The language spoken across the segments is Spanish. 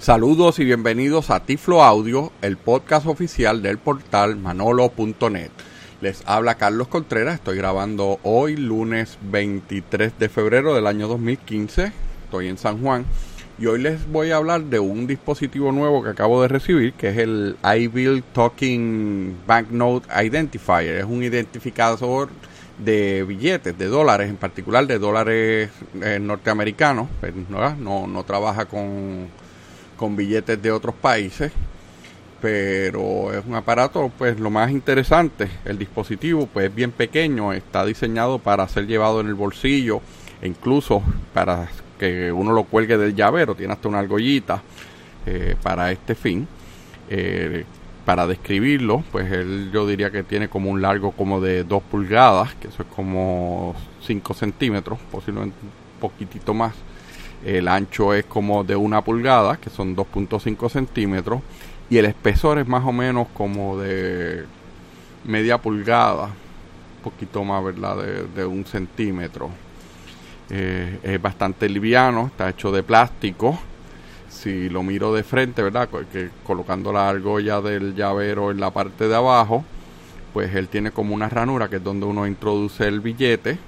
Saludos y bienvenidos a Tiflo Audio, el podcast oficial del portal manolo.net. Les habla Carlos Contreras, estoy grabando hoy lunes 23 de febrero del año 2015, estoy en San Juan y hoy les voy a hablar de un dispositivo nuevo que acabo de recibir que es el iBill Talking Banknote Identifier, es un identificador de billetes, de dólares, en particular de dólares eh, norteamericanos, pues, ¿no? No, trabaja con, con billetes de otros países pero es un aparato pues lo más interesante. El dispositivo pues es bien pequeño está diseñado para ser llevado en el bolsillo e incluso para que uno lo cuelgue del llavero tiene hasta una argollita eh, para este fin. Eh, para describirlo pues él yo diría que tiene como un largo como de 2 pulgadas que eso es como 5 centímetros posiblemente un poquitito más el ancho es como de una pulgada que son 2.5 centímetros y el espesor es más o menos como de media pulgada, un poquito más, ¿verdad? De, un centímetro. Eh, es bastante liviano, está hecho de plástico. Si lo miro de frente, ¿verdad? Que, colocando la argolla del llavero en la parte de abajo, pues él tiene como una ranura que es donde uno introduce el billete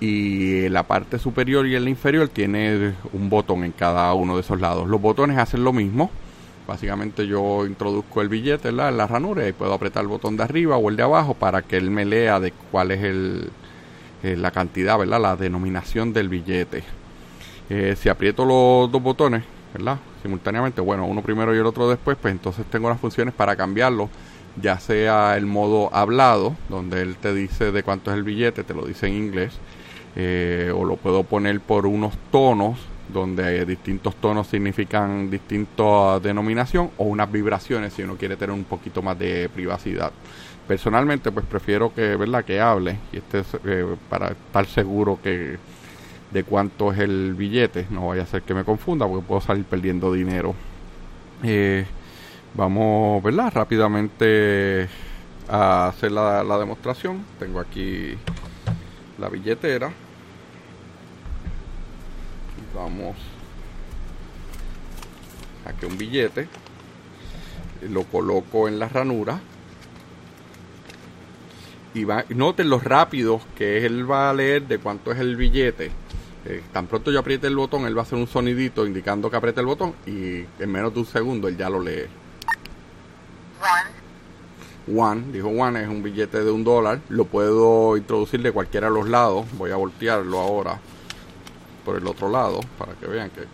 y la parte superior y en la inferior tiene un botón en cada uno de esos lados. Los botones hacen lo mismo, Básicamente yo introduzco el billete en la ranura y puedo apretar el botón de arriba o el de abajo para que él me lea de cuál es el, eh, la cantidad, ¿verdad? La denominación del billete. Eh, si aprieto los dos botones, ¿verdad? Simultáneamente, bueno, uno primero y el otro después, pues entonces tengo las funciones para cambiarlo, ya sea el modo hablado, donde él te dice de cuánto es el billete, te lo dice en inglés, eh, o lo puedo poner por unos tonos donde distintos tonos significan distinta denominación o unas vibraciones si uno quiere tener un poquito más de privacidad. Personalmente pues prefiero que, ¿verdad? que hable y este para estar seguro que de cuánto es el billete, no vaya a ser que me confunda porque puedo salir perdiendo dinero. Eh, vamos, ¿verdad? Rápidamente a hacer la, la demostración. Tengo aquí la billetera vamos que un billete lo coloco en la ranura y va, noten lo rápido que él va a leer de cuánto es el billete. Eh, tan pronto yo apriete el botón él va a hacer un sonidito indicando que apriete el botón y en menos de un segundo él ya lo lee. One, one dijo one es un billete de un dólar. Lo puedo introducir de cualquiera de los lados. Voy a voltearlo ahora por el otro lado para que vean que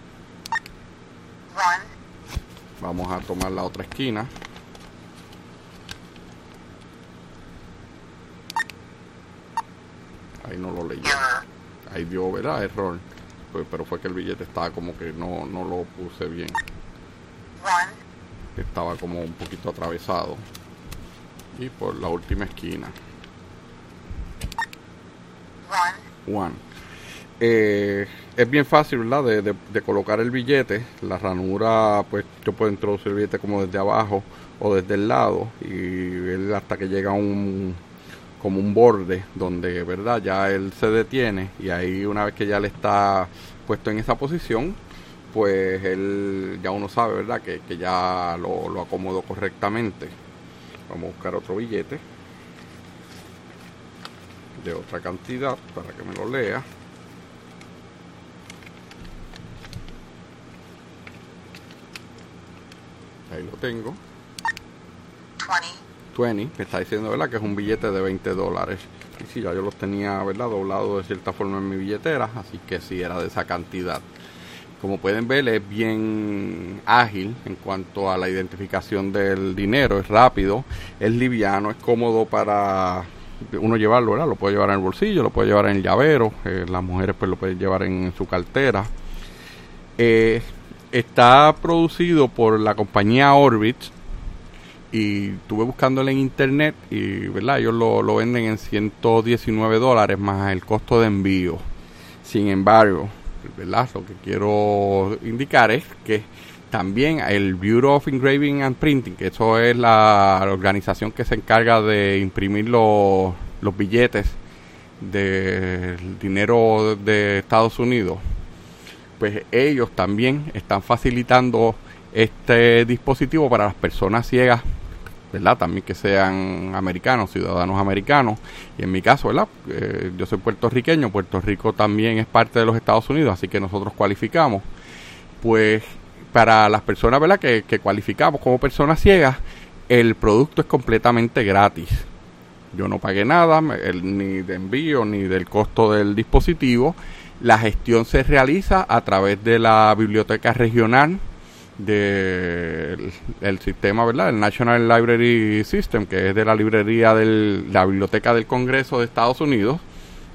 vamos a tomar la otra esquina. Ahí no lo leí. Ahí dio verdad error. Pues, pero fue que el billete estaba como que no, no lo puse bien. Estaba como un poquito atravesado. Y por la última esquina. One eh, es bien fácil, ¿verdad? De, colocar el billete. La ranura, pues yo puedo introducir el billete como desde abajo o desde el lado y hasta que llega un como un borde donde, ¿verdad? Ya él se detiene y ahí una vez que ya le está puesto en esa posición, pues él ya uno sabe, ¿verdad? Que, ya lo, lo acomodó correctamente. Vamos a buscar otro billete de otra cantidad para que me lo lea. Ahí lo tengo. 20. que está diciendo, ¿verdad? Que es un billete de 20 dólares. Y sí, ya yo los tenía, ¿verdad? Doblado de cierta forma en mi billetera, así que sí, era de esa cantidad. Como pueden ver, es bien ágil en cuanto a la identificación del dinero, es rápido, es liviano, es cómodo para uno llevarlo, ¿verdad? Lo puede llevar en el bolsillo, lo puede llevar en el llavero, eh, las mujeres pues lo pueden llevar en, su cartera. Eh, está producido por la compañía Orbit y estuve buscándolo en internet y verdad ellos lo, venden en 119 dólares más el costo de envío. Sin embargo verdad lo que quiero indicar es que también el Bureau of Engraving and Printing que eso es la organización que se encarga de imprimir los, los billetes del dinero de Estados Unidos pues ellos también están facilitando este dispositivo para las personas ciegas ¿verdad? También que sean americanos, ciudadanos americanos. Y en mi caso, ¿verdad? Eh, yo soy puertorriqueño, Puerto Rico también es parte de los Estados Unidos, así que nosotros cualificamos. Pues para las personas, ¿verdad? Que, que cualificamos como personas ciegas, el producto es completamente gratis. Yo no pagué nada, ni de envío, ni del costo del dispositivo. La gestión se realiza a través de la biblioteca regional del el sistema, ¿verdad? El National Library System, que es de la librería de la Biblioteca del Congreso de Estados Unidos.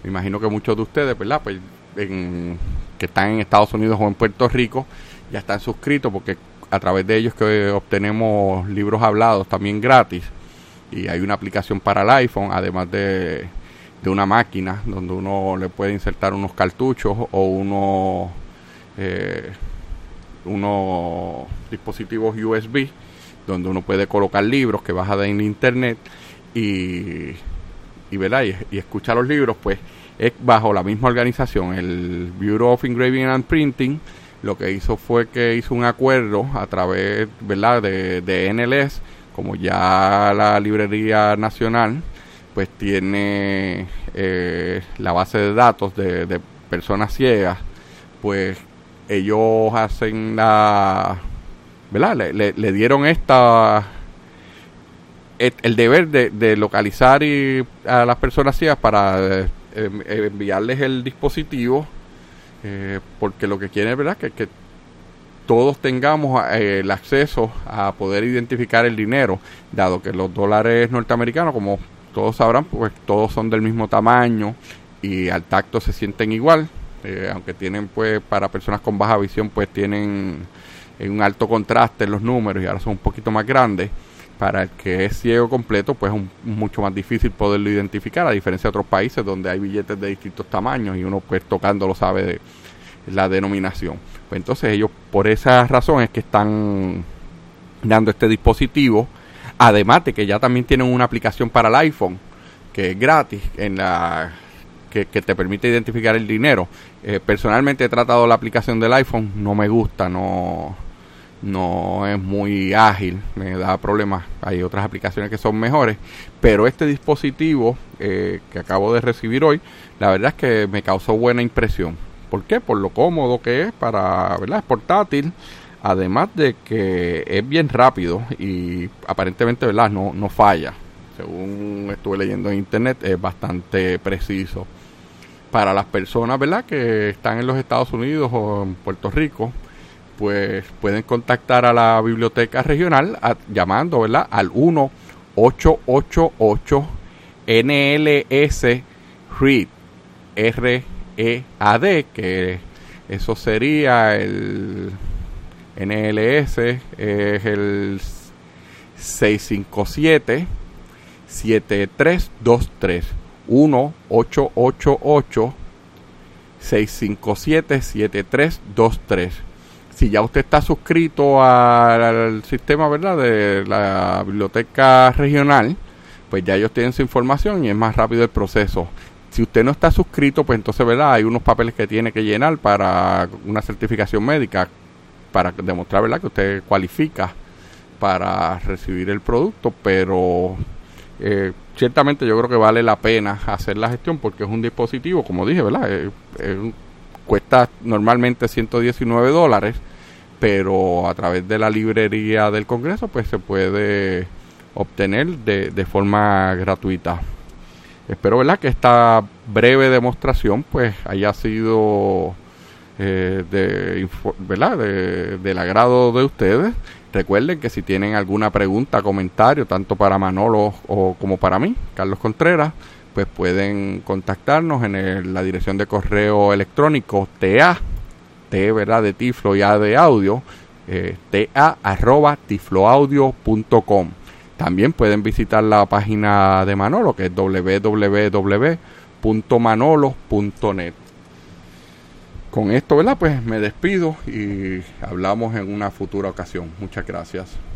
Me imagino que muchos de ustedes, ¿verdad? Pues que están en Estados Unidos o en Puerto Rico ya están suscritos porque a través de ellos que obtenemos libros hablados también gratis y hay una aplicación para el iPhone además de, de una máquina donde uno le puede insertar unos cartuchos o unos eh, unos dispositivos USB donde uno puede colocar libros que baja de internet y, y, ¿verdad? y, escuchar los libros, pues es bajo la misma organización, el Bureau of Engraving and Printing, lo que hizo fue que hizo un acuerdo a través ¿verdad? De, de NLS, como ya la librería nacional, pues tiene eh, la base de datos de, personas ciegas, pues ellos hacen la, ¿verdad? Le, dieron esta, el, deber de, localizar y, a las personas ciegas para eh, em, enviarles el dispositivo, eh, porque lo que quieren ¿verdad? Que, que todos tengamos eh, el acceso a poder identificar el dinero, dado que los dólares norteamericanos, como todos sabrán, pues todos son del mismo tamaño y al tacto se sienten igual. Eh, aunque tienen pues para personas con baja visión pues tienen eh, un alto contraste en los números y ahora son un poquito más grandes para el que es ciego completo pues es mucho más difícil poderlo identificar a diferencia de otros países donde hay billetes de distintos tamaños y uno pues tocando lo sabe de la denominación. Pues entonces ellos por esa razón es que están dando este dispositivo además de que ya también tienen una aplicación para el iPhone que es gratis en la que, te permite identificar el dinero. Eh, personalmente he tratado la aplicación del iPhone, no me gusta, no, no es muy ágil, me da problemas. Hay otras aplicaciones que son mejores, pero este dispositivo eh, que acabo de recibir hoy, la verdad es que me causó buena impresión. ¿Por qué? Por lo cómodo que es para, ¿verdad? Es portátil. Además de que es bien rápido y aparentemente, ¿verdad? No, no falla. Según estuve leyendo en internet, es bastante preciso para las personas, ¿verdad?, que están en los Estados Unidos o en Puerto Rico, pues pueden contactar a la biblioteca regional llamando, ¿verdad?, al 1 888 NLS READ, R E A D, que eso sería el NLS es el 657 7323 1-888-657-7323. Si ya usted está suscrito al, sistema ¿verdad? de la biblioteca regional, pues ya ellos tienen su información y es más rápido el proceso. Si usted no está suscrito, pues entonces ¿verdad? hay unos papeles que tiene que llenar para una certificación médica para demostrar ¿verdad? que usted cualifica para recibir el producto, pero eh, ciertamente yo creo que vale la pena hacer la gestión porque es un dispositivo, como dije, ¿verdad? Eh, eh, cuesta normalmente 119 dólares, pero a través de la librería del Congreso pues se puede obtener de, de forma gratuita. Espero, ¿verdad? Que esta breve demostración pues haya sido eh, de, ¿verdad? De, del agrado de ustedes. Recuerden que si tienen alguna pregunta, comentario, tanto para Manolo o como para mí, Carlos Contreras, pues pueden contactarnos en la dirección de correo electrónico TA, T, ¿verdad? De Tiflo y A de audio, eh, TA arroba tifloaudio.com. También pueden visitar la página de Manolo, que es www.manolo.net. Con esto, ¿verdad? Pues me despido y hablamos en una futura ocasión. Muchas gracias.